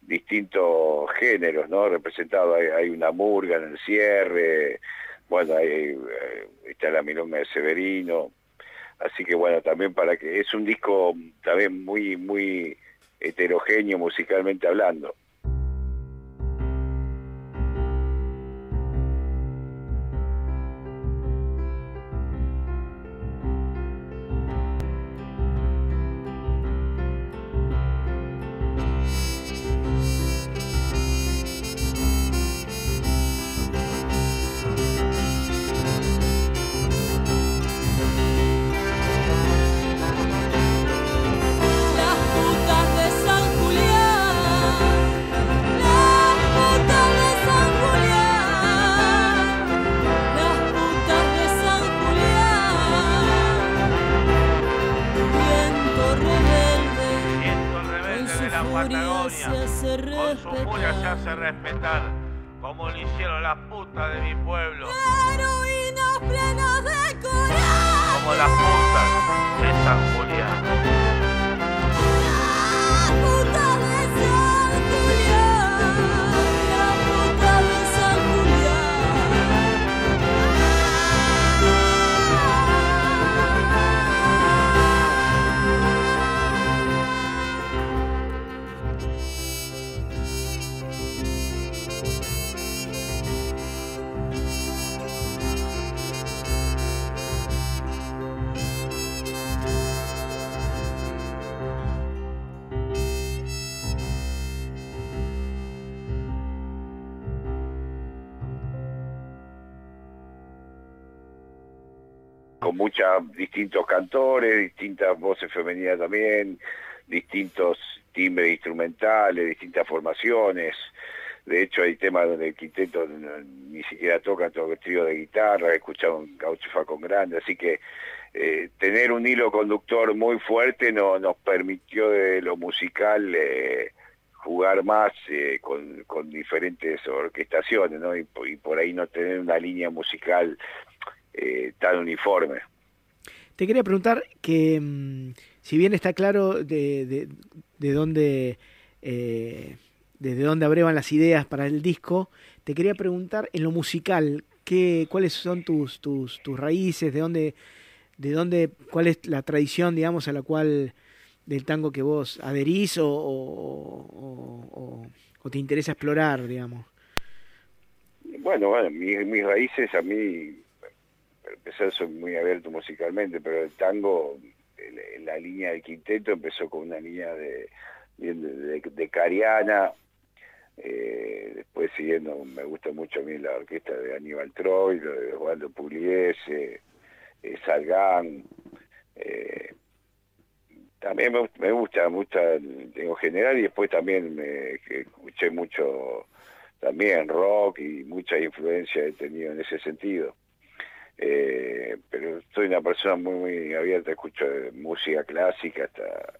distintos géneros, ¿no? Representado, hay, una murga en el cierre, bueno, hay, eh, está la milonga de Severino, así que bueno, también para que, es un disco también muy, muy heterogéneo musicalmente hablando. Muchos distintos cantores, distintas voces femeninas también, distintos timbres instrumentales, distintas formaciones. De hecho, hay temas donde el quinteto ni siquiera toca todo el trío de guitarra, escuchado un gaucho con grande, así que eh, tener un hilo conductor muy fuerte no, nos permitió de lo musical eh, jugar más eh, con, diferentes orquestaciones, ¿no? Y, por ahí no tener una línea musical eh, tan uniforme. Te quería preguntar que, mm, si bien está claro de, de, dónde, eh, desde dónde abrevan las ideas para el disco, te quería preguntar en lo musical, ¿qué, ¿cuáles son tus, tus, tus raíces? ¿De dónde, de dónde, cuál es la tradición, digamos, a la cual del tango que vos adherís o, o, o te interesa explorar, digamos? Bueno, bueno, mis, mis raíces a mí empezar soy muy abierto musicalmente, pero el tango, la línea del quinteto empezó con una línea de, de, Cariana, eh, después siguiendo, me gusta mucho a mí la orquesta de Aníbal Troy, lo de Osvaldo Pugliese, eh, Salgán, eh, también me, me, gusta, gusta tengo general y después también me escuché mucho también rock y mucha influencia he tenido en ese sentido. Eh, pero soy una persona muy, muy abierta, escucho música clásica hasta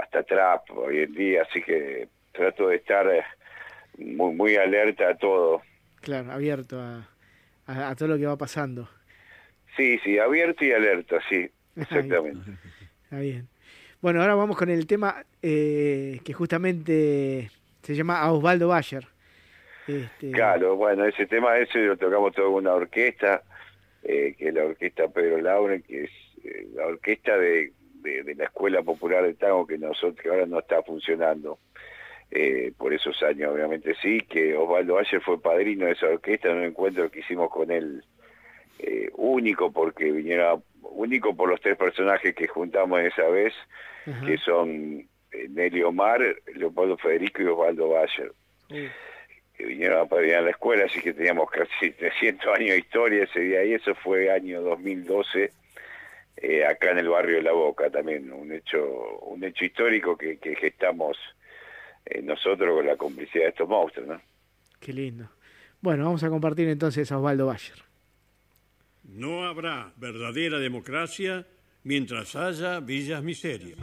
hasta trap hoy en día, así que trato de estar eh, muy, muy alerta a todo. Claro, abierto a, a, todo lo que va pasando. Sí, sí, abierto y alerta, sí, exactamente. Está bien. Bueno, ahora vamos con el tema eh, que justamente se llama Osvaldo Bayer. Este... Claro, bueno, ese tema ese lo tocamos todo con una orquesta, eh, que es la orquesta Pedro Lauren, que es eh, la orquesta de, de, la Escuela Popular de Tango que nosotros que ahora no está funcionando. Eh, por esos años, obviamente sí, que Osvaldo Valle fue padrino de esa orquesta en un encuentro que hicimos con él eh, único porque viniera único por los tres personajes que juntamos esa vez, que son Nelly Omar, Leopoldo Federico y Osvaldo Bayer. Que vinieron a padrinar la escuela, así que teníamos casi 300 años de historia ese día y eso fue año 2012 eh, acá en el barrio de La Boca también, un hecho, un hecho histórico que, que gestamos eh, nosotros con la complicidad de estos monstruos, ¿no? Qué lindo. Bueno, vamos a compartir entonces a Osvaldo Bayer. No habrá verdadera democracia mientras haya villas miserias.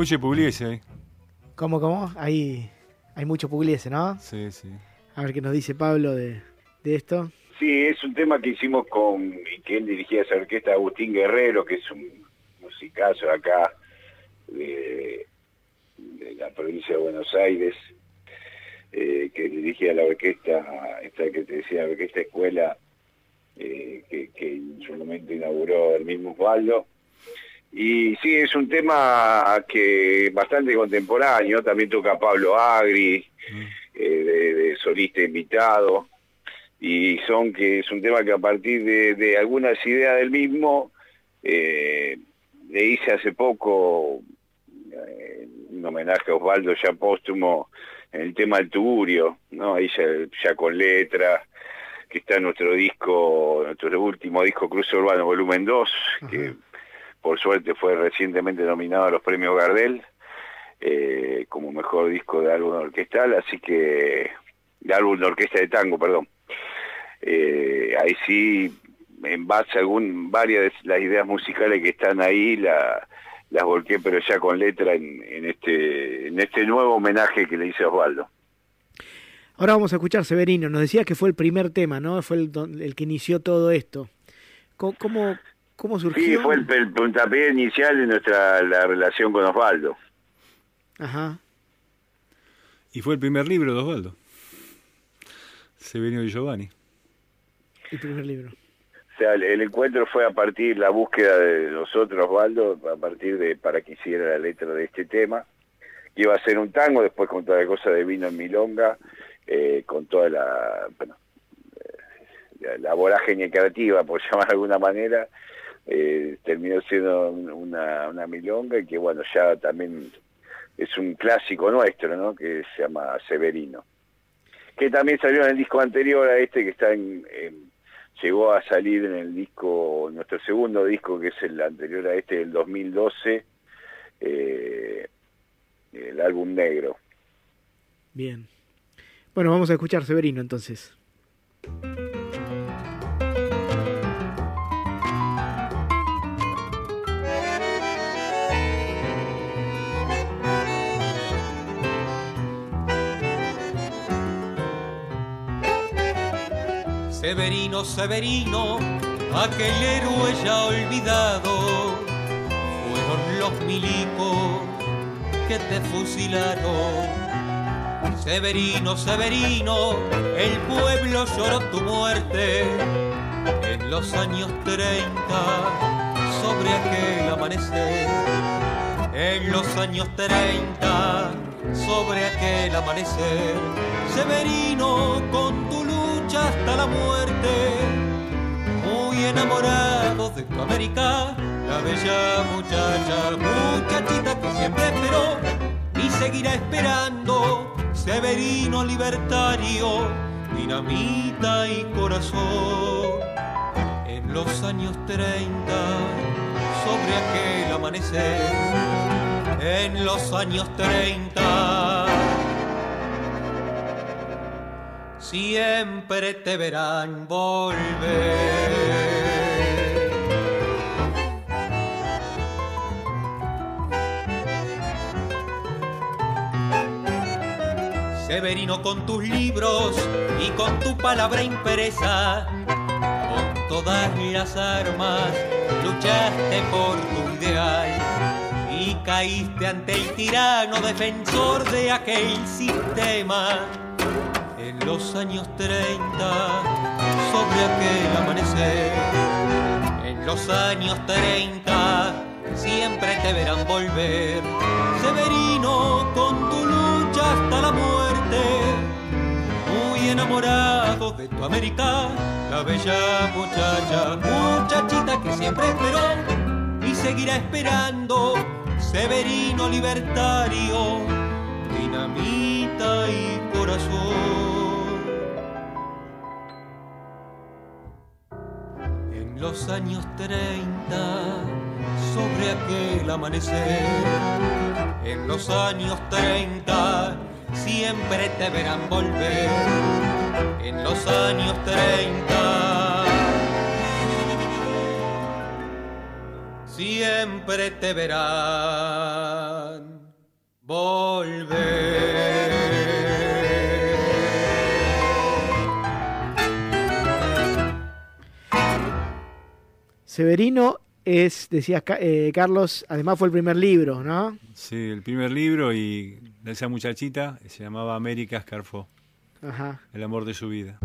Mucho pugliese ahí. ¿Cómo, cómo? Ahí hay mucho pugliese, ¿no? Sí, sí. A ver qué nos dice Pablo de, esto. Sí, es un tema que hicimos con, y que él dirigía esa orquesta, Agustín Guerrero, que es un musicazo acá de, la provincia de Buenos Aires, eh, que dirigía la orquesta, esta que te decía, la orquesta escuela, eh, que, que en su momento inauguró el mismo Osvaldo y sí, es un tema que bastante contemporáneo, también toca Pablo Agri, mm. eh, de, solista invitado, y son que es un tema que a partir de, algunas ideas del mismo, eh, le hice hace poco eh, un homenaje a Osvaldo ya póstumo en el tema del tugurio, ¿no? ahí ya, con letra, que está en nuestro disco, nuestro último disco Cruce Urbano Volumen 2, que por suerte fue recientemente nominado a los premios Gardel eh, como mejor disco de álbum orquestal, así que de álbum de orquesta de tango, perdón. Eh, ahí sí, en base a algún, varias de las ideas musicales que están ahí, la, las volqué, pero ya con letra en, en, este, en este nuevo homenaje que le hice a Osvaldo. Ahora vamos a escuchar Severino. Nos decía que fue el primer tema, ¿no? Fue el, que inició todo esto. ¿Cómo, cómo, surgió? Sí, fue el, el puntapié inicial de nuestra la relación con Osvaldo. Ajá. Y fue el primer libro de Osvaldo. Severino y Giovanni. El primer libro. O sea, el, encuentro fue a partir la búsqueda de nosotros, Osvaldo, a partir de para que hiciera la letra de este tema, que iba a ser un tango, después con toda la cosa de vino en milonga, eh, con toda la, bueno, eh, la, vorágine creativa, por llamar de alguna manera, eh, terminó siendo una, milonga y que bueno, ya también es un clásico nuestro, ¿no? Que se llama Severino. Que también salió en el disco anterior a este, que está en, llegó a salir en el disco, nuestro segundo disco, que es el anterior a este, del 2012, eh, el álbum negro. Bien. Bueno, vamos a escuchar Severino entonces. Severino, Severino, aquel héroe ya olvidado, fueron los milicos que te fusilaron. Severino, Severino, el pueblo lloró tu muerte en los años 30 sobre aquel amanecer. En los años 30 sobre aquel amanecer. Severino, con tu hasta la muerte. Muy enamorado de tu América, la bella muchacha, muchachita que siempre esperó y seguirá esperando. Severino libertario, dinamita y corazón. En los años 30, sobre aquel amanecer, en los años 30 siempre te verán volver. Severino con tus libros y con tu palabra impresa, con todas las armas luchaste por tu ideal y caíste ante el tirano defensor de aquel sistema en los años 30 sobre aquel amanecer. En los años 30 siempre te verán volver, Severino, con tu lucha hasta la muerte. Muy enamorado de tu América, la bella muchacha, muchachita que siempre esperó y seguirá esperando, Severino libertario, dinamita y corazón. Los años 30 sobre aquel amanecer. En los años 30 siempre te verán volver. En los años 30 siempre te verán volver. Severino es, decía eh, Carlos, además fue el primer libro, ¿no? Sí, el primer libro y de esa muchachita se llamaba América Escarfó. Ajá. El amor de su vida.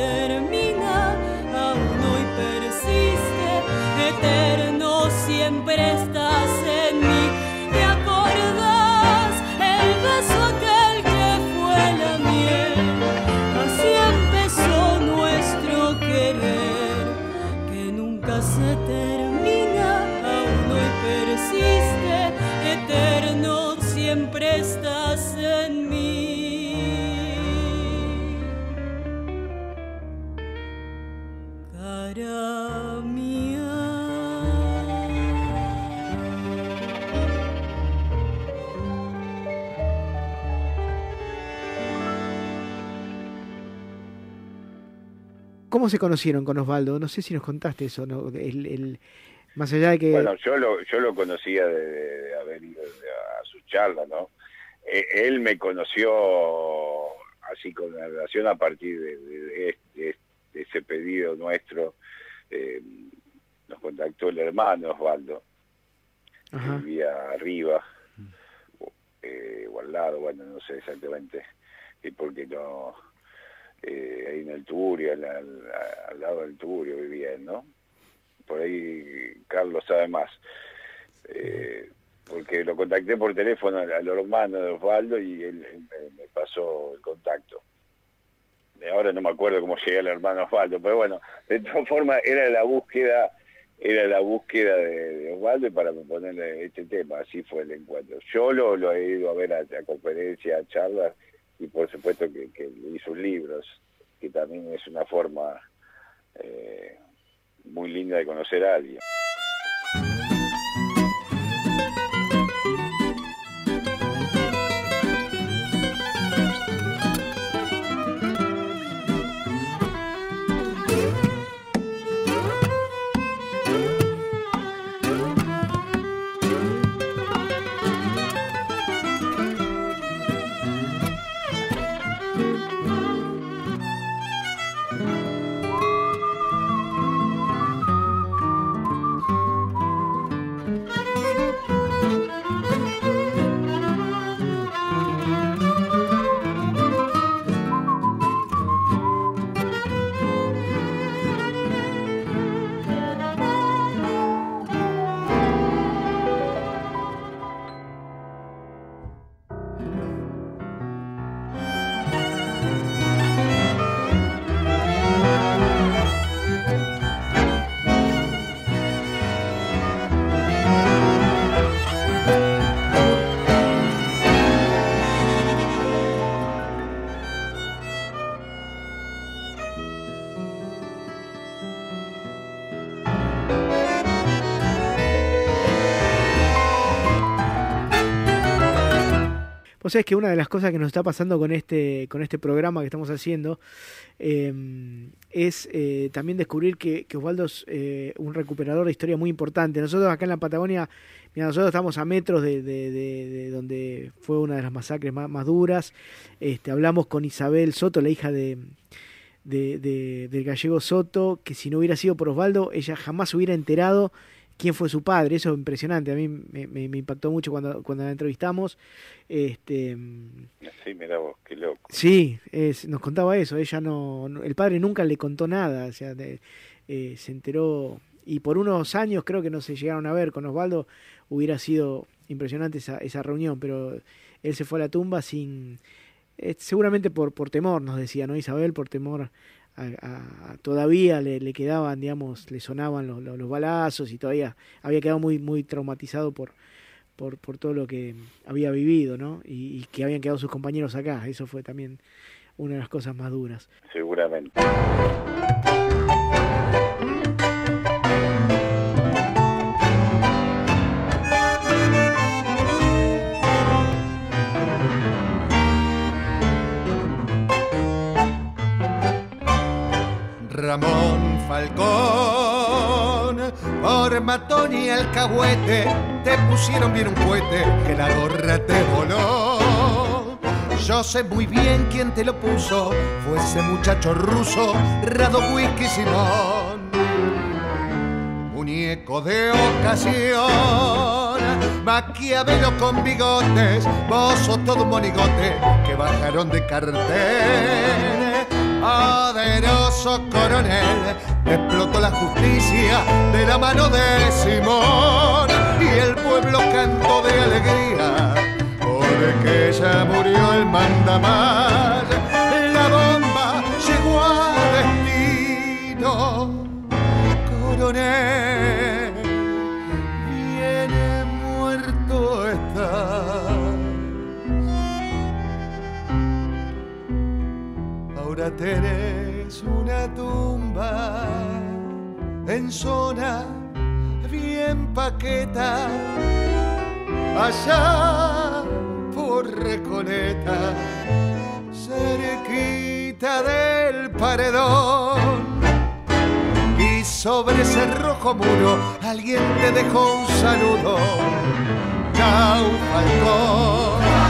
Termina, se conocieron con Osvaldo? No sé si nos contaste eso, ¿no? El, el- más allá de que... Bueno, yo lo, yo lo conocía de, de- de haber ido a su charla, ¿no? Eh, él me conoció así con la relación a partir de, de- de este- de ese pedido nuestro. eh, nos contactó el hermano Osvaldo, que vivía arriba, o, eh, o al lado, bueno, no sé exactamente, y porque no, eh, ahí en el Turio, al, lado del Turio vivía ¿no? Por ahí Carlos sabe más. Eh, porque lo contacté por teléfono al, hermano de Osvaldo y él, me, pasó el contacto. Ahora no me acuerdo cómo llegué al hermano Osvaldo, pero bueno, de todas formas era la búsqueda era la búsqueda de, de Osvaldo para proponerle este tema, así fue el encuentro. Yo lo, lo he ido a ver a, a conferencias, a charlas y por supuesto que, que sus libros, que también es una forma eh, muy linda de conocer a alguien. Vos que una de las cosas que nos está pasando con este, con este programa que estamos haciendo, eh, es eh, también descubrir que, Osvaldo es eh, un recuperador de historia muy importante. Nosotros acá en la Patagonia, mira, nosotros estamos a metros de, donde fue una de las masacres más, duras. Este, hablamos con Isabel Soto, la hija de, del gallego Soto, que si no hubiera sido por Osvaldo, ella jamás hubiera enterado quién fue su padre. Eso es impresionante. A mí me, impactó mucho cuando, cuando la entrevistamos. Este, sí, mira vos, qué loco. Sí, nos contaba eso. Ella no, el padre nunca le contó nada. O sea, eh, se enteró y por unos años creo que no se llegaron a ver con Osvaldo. Hubiera sido impresionante esa, esa reunión, pero él se fue a la tumba sin, eh, seguramente por, por temor, nos decía, ¿no? Isabel, por temor todavía le, quedaban, digamos, le sonaban los, los, balazos y todavía había quedado muy, muy traumatizado por, por, por todo lo que había vivido, ¿no? Y, y, que habían quedado sus compañeros acá. Eso fue también una de las cosas más duras. Seguramente. Alcahuete, te pusieron bien un cohete que la gorra te voló. Yo sé muy bien quién te lo puso, fue ese muchacho ruso, Rado Whisky Simón. Muñeco de ocasión, Maquiavelo con bigotes, vos todo un monigote que bajaron de cartel poderoso coronel, explotó la justicia de la mano de Simón y el pueblo cantó de alegría porque ya murió el mandamás. La bomba llegó a destino, coronel, Ahora tenés una tumba en zona bien paqueta, allá por Recoleta, cerquita del paredón. Y sobre ese rojo muro alguien te dejó un saludo. Chau, Falcón.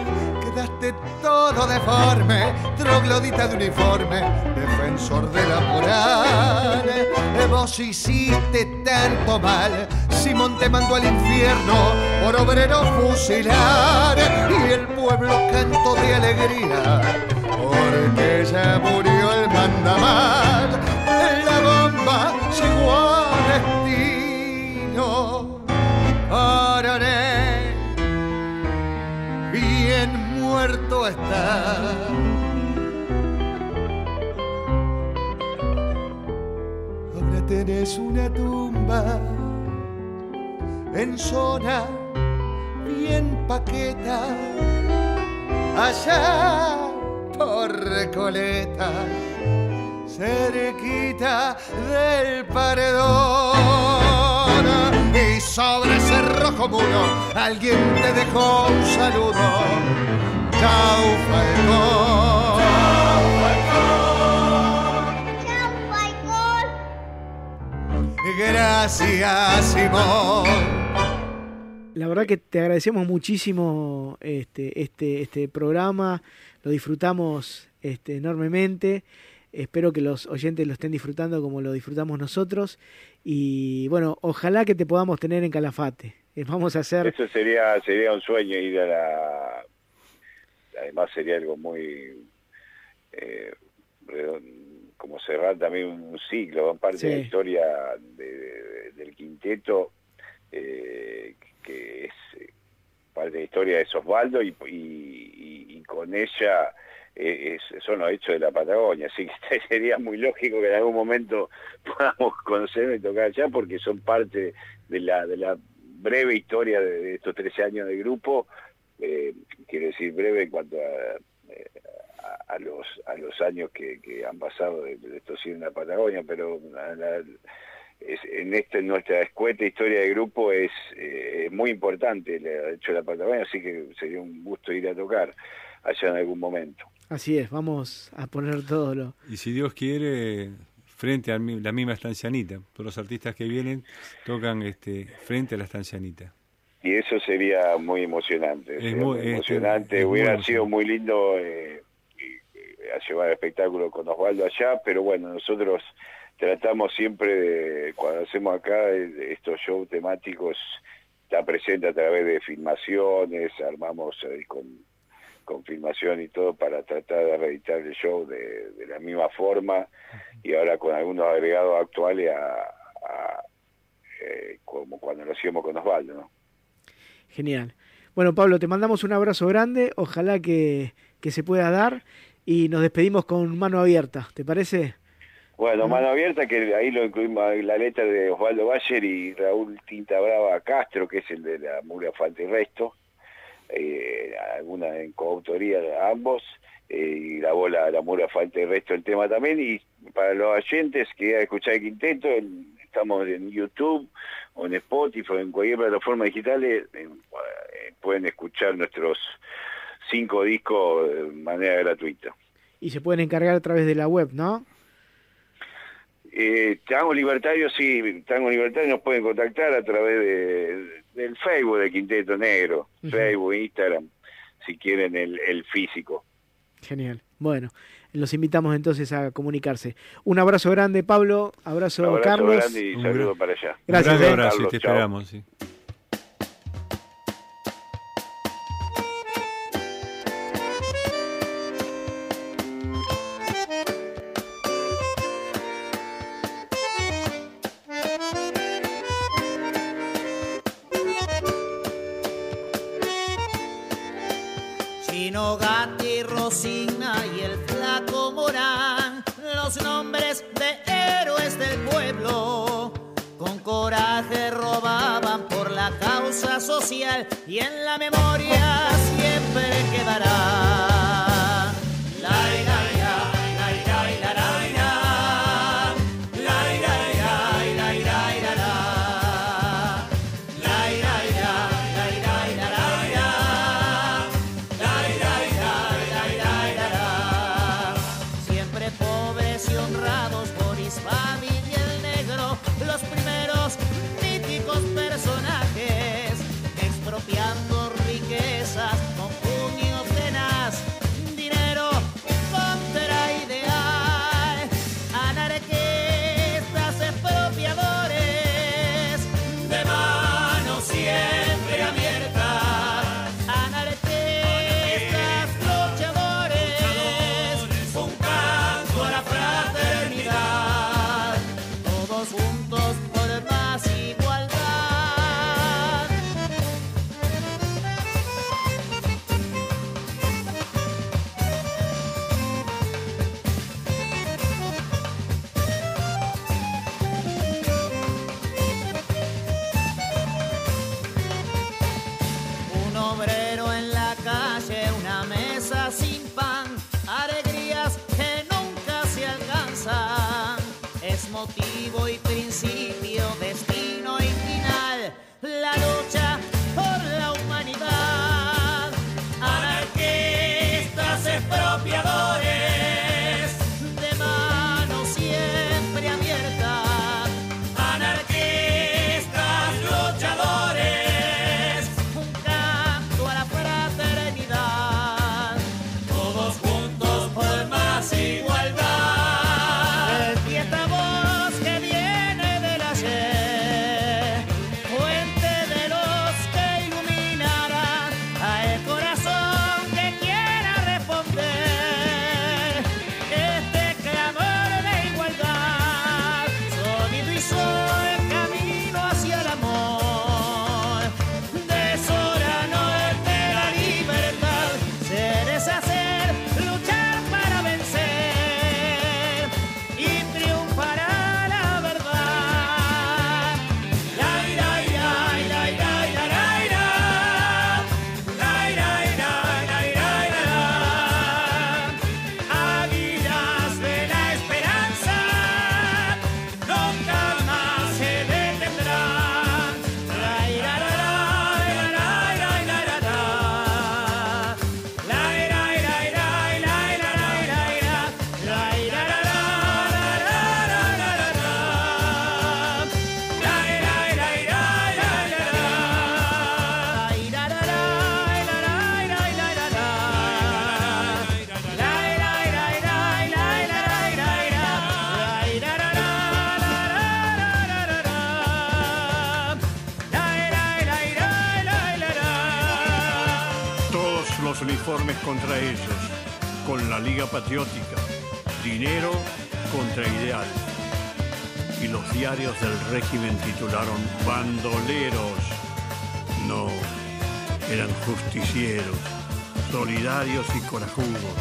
quedaste todo deforme, troglodita de uniforme, defensor de la moral. Vos hiciste tanto mal, Simón te mandó al infierno por obrero fusilar y el pueblo cantó de alegría porque ya murió muerto está. Ahora tenés una tumba en zona bien paqueta, allá por Recoleta, cerquita del paredón. Y sobre ese rojo muro alguien te dejó un saludo. Chau, Falcón. Chau, Falcón. Gracias, Simón. La verdad que te agradecemos muchísimo este, este, este programa, lo disfrutamos este, enormemente. Espero que los oyentes lo estén disfrutando como lo disfrutamos nosotros. Y bueno, ojalá que te podamos tener en Calafate. Eh, vamos a hacer. Eso sería, sería un sueño ir a la. Además, sería algo muy. Eh, como cerrar también un ciclo, parte de la historia del quinteto. Eh, que es parte de la historia de Osvaldo y, y, con ella eh, son los hechos de la Patagonia, así que sería muy lógico que en algún momento podamos conocerme y tocar allá porque son parte de la, de la breve historia de, estos 13 años de grupo, eh, quiero decir breve en cuanto a, a, los a los años que, han pasado de, esto sí en la Patagonia, pero en este, nuestra escueta historia de grupo es eh, muy importante, ha hecho la Patagonia, así que sería un gusto ir a tocar allá en algún momento. Así es, vamos a poner todo lo... Y si Dios quiere, frente a la misma estancianita, todos los artistas que vienen tocan este frente a la estancianita. Y eso sería muy emocionante, es muy, este, emocionante, hubiera sido muy lindo eh, llevar el espectáculo con Osvaldo allá, pero bueno, nosotros tratamos siempre de, cuando hacemos acá estos shows temáticos, está presente a través de filmaciones, armamos eh, con, con, filmación y todo para tratar de reeditar el show de, la misma forma y ahora con algunos agregados actuales a, eh, como cuando lo hacíamos con Osvaldo, ¿no? Genial. Bueno, Pablo, te mandamos un abrazo grande, ojalá que, que se pueda dar y nos despedimos con mano abierta, ¿te parece? Bueno, mano abierta, que ahí lo incluimos la letra de Osvaldo Bayer y Raúl Tinta Brava Castro, que es el de la Mura Falta y Resto, eh, alguna en coautoría de ambos, eh, y grabó la, la Mura Falta y Resto el tema también, y para los oyentes que escuchar el quinteto, estamos en YouTube o en Spotify o en cualquier plataforma digital, eh, pueden escuchar nuestros cinco discos de manera gratuita. Y se pueden encargar a través de la web, ¿no? Eh, Tango Libertario, sí, Tango Libertario nos pueden contactar a través de, del Facebook de Quinteto Negro, Facebook, Instagram, si quieren el, el físico. Genial. Bueno, los invitamos entonces a comunicarse. Un abrazo grande, Pablo. Abrazo, abrazo Carlos. grande y saludo para allá. Gracias. Un abrazo, te esperamos. Sí. Y en la memoria los diarios del régimen titularon bandoleros. No, eran justicieros, solidarios y corajudos,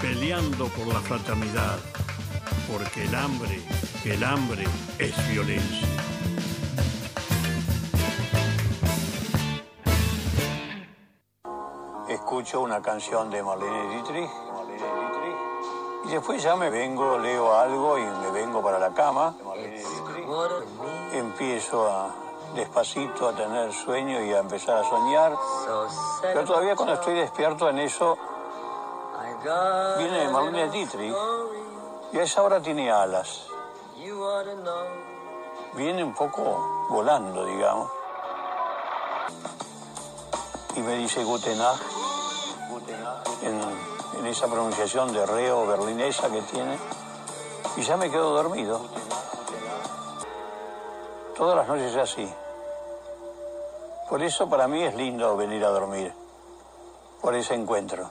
peleando por la fraternidad, porque el hambre, el hambre es violencia. Escucho una canción de Marlene Dietrich, y después ya me vengo, leo algo y me vengo para la cama. Empiezo a despacito a tener sueño y a empezar a soñar. Pero todavía cuando estoy despierto en eso, viene Marlene Dietrich y a esa hora tiene alas. Viene un poco volando, digamos. Y me dice Guten Nacht, en, en esa pronunciación de reo berlinesa que tiene. Y ya me quedo dormido. Todas las noches es así. Por eso para mí es lindo venir a dormir, por ese encuentro.